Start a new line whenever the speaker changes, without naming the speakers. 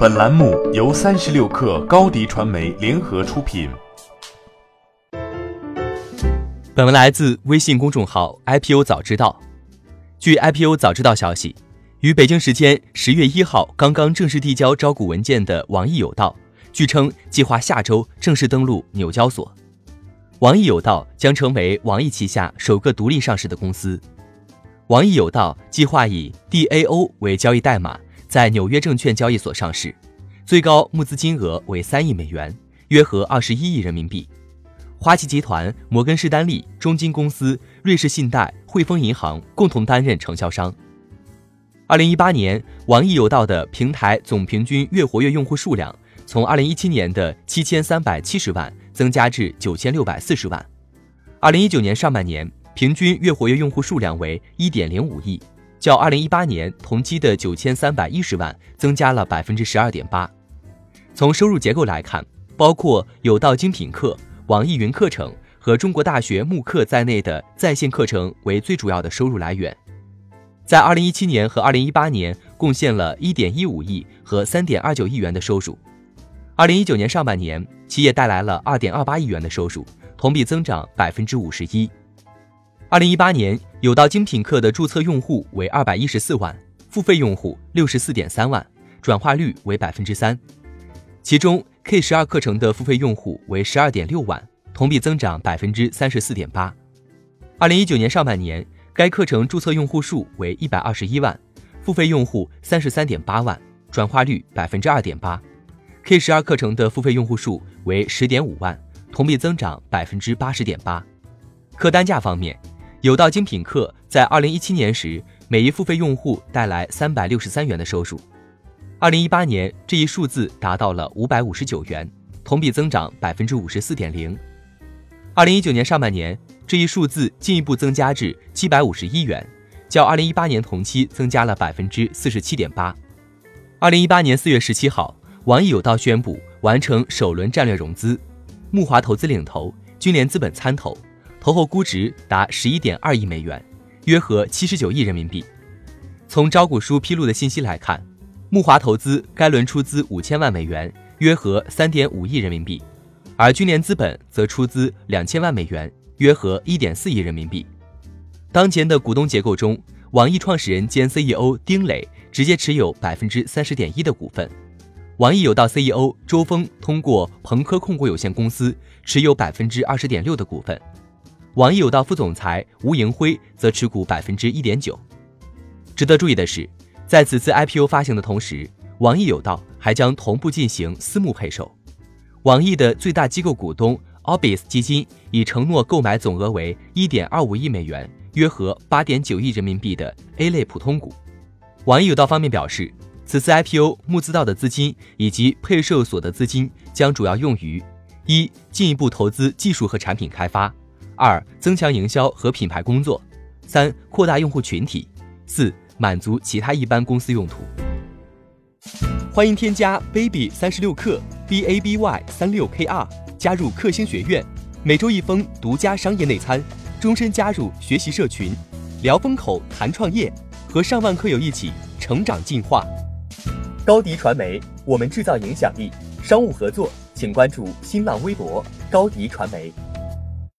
本栏目由三十六氪高低传媒联合出品。
本文来自微信公众号 IPO 早知道。据 IPO 早知道消息，于北京时间十月一号刚刚正式递交招股文件的网易有道，据称计划下周正式登陆纽交所。网易有道将成为网易旗下首个独立上市的公司。网易有道计划以 DAO 为交易代码。在纽约证券交易所上市，最高募资金额为三亿美元，约合二十一亿人民币。花旗集团、摩根士丹利、中金公司、瑞士信贷、汇丰银行共同担任承销商。二零一八年，网易有道的平台总平均月活跃用户数量从二零一七年的七千三百七十万增加至九千六百四十万。二零一九年上半年，平均月活跃用户数量为一点零五亿。较二零一八年同期的九千三百一十万增加了百分之十二点八。从收入结构来看，包括有道精品课、网易云课程和中国大学慕课在内的在线课程为最主要的收入来源，在二零一七年和二零一八年贡献了一点一五亿和三点二九亿元的收入。二零一九年上半年，企业带来了二点二八亿元的收入，同比增长百分之五十一。二零一八年，有道精品课的注册用户为二百一十四万，付费用户六十四点三万，转化率为百分之三。其中 K 十二课程的付费用户为十二点六万，同比增长百分之三十四点八。二零一九年上半年，该课程注册用户数为一百二十一万，付费用户三十三点八万，转化率百分之二点八。K 十二课程的付费用户数为十点五万，同比增长百分之八十点八。客单价方面。有道精品课在二零一七年时，每一付费用户带来三百六十三元的收入。二零一八年，这一数字达到了五百五十九元，同比增长百分之五十四点零。二零一九年上半年，这一数字进一步增加至七百五十一元，较二零一八年同期增加了百分之四十七点八。二零一八年四月十七号，网易有道宣布完成首轮战略融资，木华投资领投，君联资本参投。投后估值达十一点二亿美元，约合七十九亿人民币。从招股书披露的信息来看，木华投资该轮出资五千万美元，约合三点五亿人民币，而君联资本则出资两千万美元，约合一点四亿人民币。当前的股东结构中，网易创始人兼 CEO 丁磊直接持有百分之三十点一的股份，网易有道 CEO 周峰通过鹏科控股有限公司持有百分之二十点六的股份。网易有道副总裁吴迎辉则持股百分之一点九。值得注意的是，在此次 IPO 发行的同时，网易有道还将同步进行私募配售。网易的最大机构股东 Orbis 基金已承诺购买总额为一点二五亿美元（约合八点九亿人民币）的 A 类普通股。网易有道方面表示，此次 IPO 募资到的资金以及配售所得资金将主要用于：一、进一步投资技术和产品开发。二、增强营销和品牌工作；三、扩大用户群体；四、满足其他一般公司用途。欢迎添加 baby 三十六克 b a b y 三六 k r 加入克星学院，每周一封独家商业内参，终身加入学习社群，聊风口谈创业，和上万课友一起成长进化。高迪传媒，我们制造影响力。商务合作，请关注新浪微博高迪传媒。